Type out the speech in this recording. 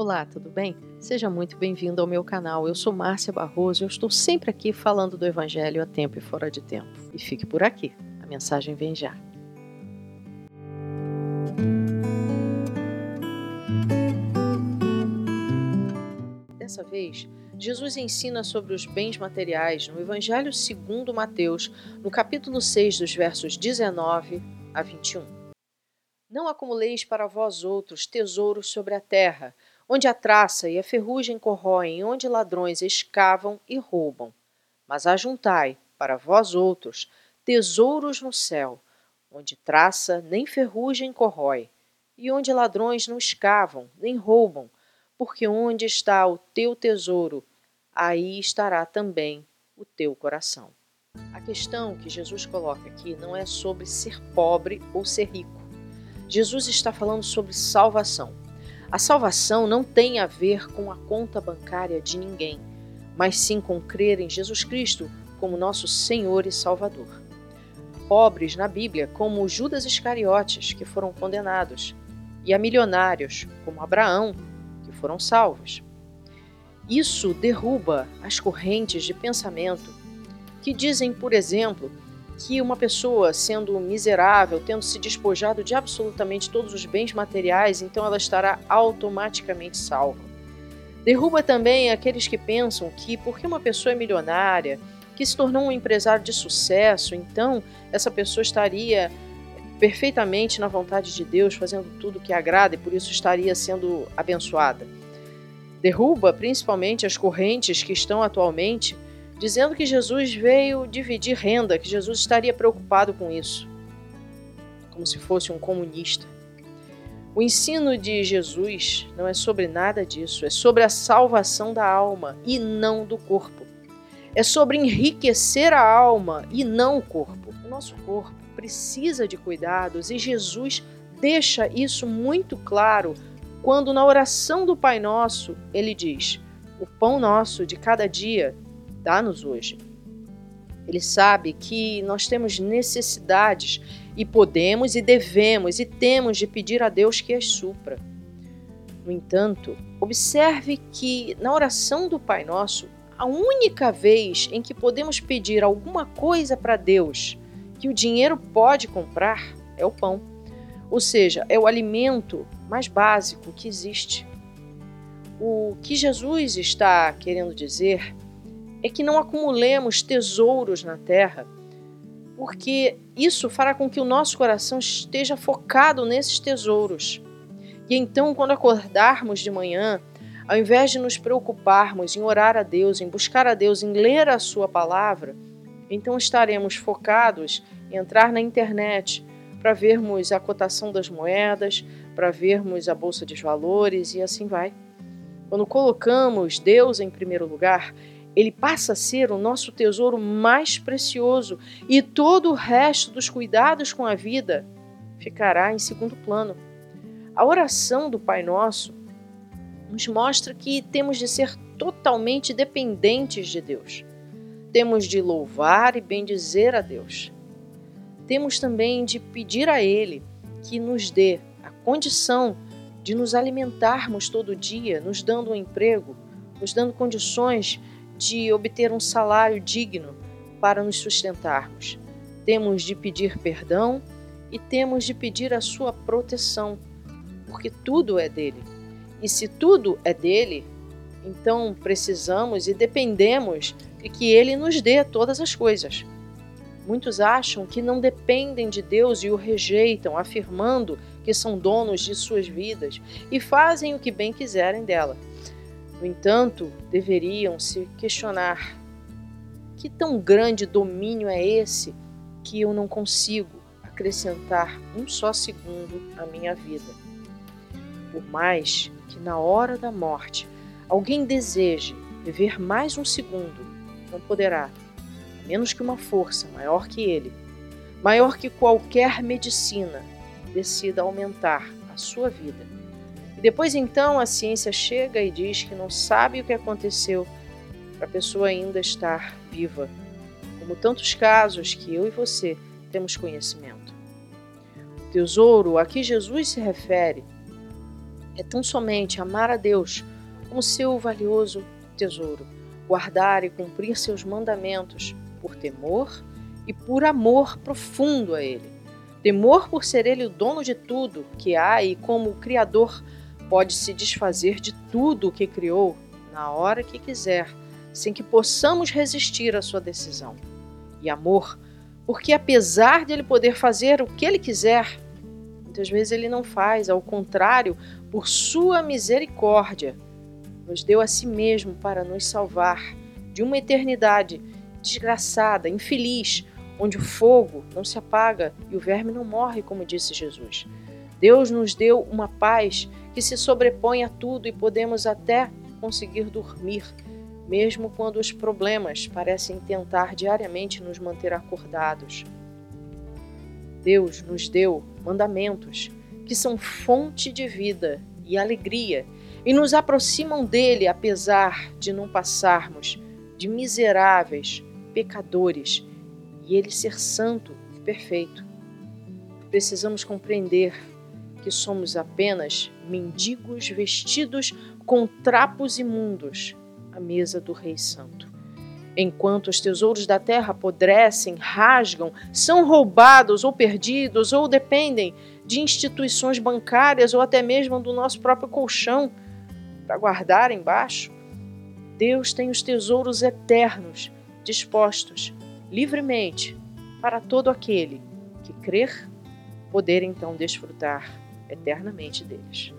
Olá, tudo bem? Seja muito bem-vindo ao meu canal. Eu sou Márcia Barroso e eu estou sempre aqui falando do Evangelho a tempo e fora de tempo. E fique por aqui, a mensagem vem já. Dessa vez, Jesus ensina sobre os bens materiais no Evangelho segundo Mateus, no capítulo 6, dos versos 19 a 21. Não acumuleis para vós outros tesouros sobre a terra, onde a traça e a ferrugem corroem, onde ladrões escavam e roubam. Mas ajuntai, para vós outros, tesouros no céu, onde traça nem ferrugem corrói, e onde ladrões não escavam, nem roubam, porque onde está o teu tesouro, aí estará também o teu coração. A questão que Jesus coloca aqui não é sobre ser pobre ou ser rico. Jesus está falando sobre salvação. A salvação não tem a ver com a conta bancária de ninguém, mas sim com crer em Jesus Cristo como nosso Senhor e Salvador. Pobres na Bíblia, como Judas Iscariotes, que foram condenados, e a milionários, como Abraão, que foram salvos. Isso derruba as correntes de pensamento que dizem, por exemplo, que uma pessoa sendo miserável, tendo se despojado de absolutamente todos os bens materiais, então ela estará automaticamente salva. Derruba também aqueles que pensam que porque uma pessoa é milionária, que se tornou um empresário de sucesso, então essa pessoa estaria perfeitamente na vontade de Deus, fazendo tudo que agrada e por isso estaria sendo abençoada. Derruba principalmente as correntes que estão atualmente dizendo que Jesus veio dividir renda, que Jesus estaria preocupado com isso, como se fosse um comunista. O ensino de Jesus não é sobre nada disso, é sobre a salvação da alma e não do corpo. É sobre enriquecer a alma e não o corpo. O nosso corpo precisa de cuidados e Jesus deixa isso muito claro quando, na oração do Pai Nosso, ele diz: O pão nosso de cada dia dá-nos hoje. Ele sabe que nós temos necessidades e podemos e devemos e temos de pedir a Deus que as supra. No entanto, observe que na oração do Pai Nosso, a única vez em que podemos pedir alguma coisa para Deus que o dinheiro pode comprar é o pão. Ou seja, é o alimento mais básico que existe. O que Jesus está querendo dizer é que não acumulemos tesouros na terra, porque isso fará com que o nosso coração esteja focado nesses tesouros. E então, quando acordarmos de manhã, ao invés de nos preocuparmos em orar a Deus, em buscar a Deus, em ler a Sua palavra, então estaremos focados em entrar na internet para vermos a cotação das moedas, para vermos a bolsa de valores e assim vai. Quando colocamos Deus em primeiro lugar, ele passa a ser o nosso tesouro mais precioso e todo o resto dos cuidados com a vida ficará em segundo plano. A oração do Pai Nosso nos mostra que temos de ser totalmente dependentes de Deus. Temos de louvar e bendizer a Deus. Temos também de pedir a Ele que nos dê a condição de nos alimentarmos todo dia, nos dando um emprego, nos dando condições de obter um salário digno para nos sustentarmos. Temos de pedir perdão e temos de pedir a sua proteção, porque tudo é dele. E se tudo é dele, então precisamos e dependemos de que ele nos dê todas as coisas. Muitos acham que não dependem de Deus e o rejeitam, afirmando que são donos de suas vidas e fazem o que bem quiserem dela. No entanto, deveriam se questionar: que tão grande domínio é esse que eu não consigo acrescentar um só segundo à minha vida? Por mais que na hora da morte alguém deseje viver mais um segundo, não poderá, a menos que uma força maior que ele, maior que qualquer medicina, decida aumentar a sua vida depois então a ciência chega e diz que não sabe o que aconteceu para a pessoa ainda estar viva, como tantos casos que eu e você temos conhecimento. O tesouro a que Jesus se refere é tão somente amar a Deus como seu valioso tesouro, guardar e cumprir seus mandamentos por temor e por amor profundo a Ele. Temor por ser Ele o dono de tudo que há e como o Criador pode se desfazer de tudo o que criou na hora que quiser, sem que possamos resistir à sua decisão. E amor, porque apesar de Ele poder fazer o que Ele quiser, muitas vezes Ele não faz, ao contrário, por sua misericórdia, nos deu a si mesmo para nos salvar de uma eternidade desgraçada, infeliz, onde o fogo não se apaga e o verme não morre, como disse Jesus. Deus nos deu uma paz que se sobrepõe a tudo e podemos até conseguir dormir, mesmo quando os problemas parecem tentar diariamente nos manter acordados. Deus nos deu mandamentos que são fonte de vida e alegria e nos aproximam dele apesar de não passarmos de miseráveis pecadores e ele ser santo e perfeito. Precisamos compreender que somos apenas mendigos vestidos com trapos imundos à mesa do Rei Santo. Enquanto os tesouros da terra apodrecem, rasgam, são roubados ou perdidos, ou dependem de instituições bancárias ou até mesmo do nosso próprio colchão para guardar embaixo, Deus tem os tesouros eternos dispostos livremente para todo aquele que crer, poder então desfrutar eternamente deles.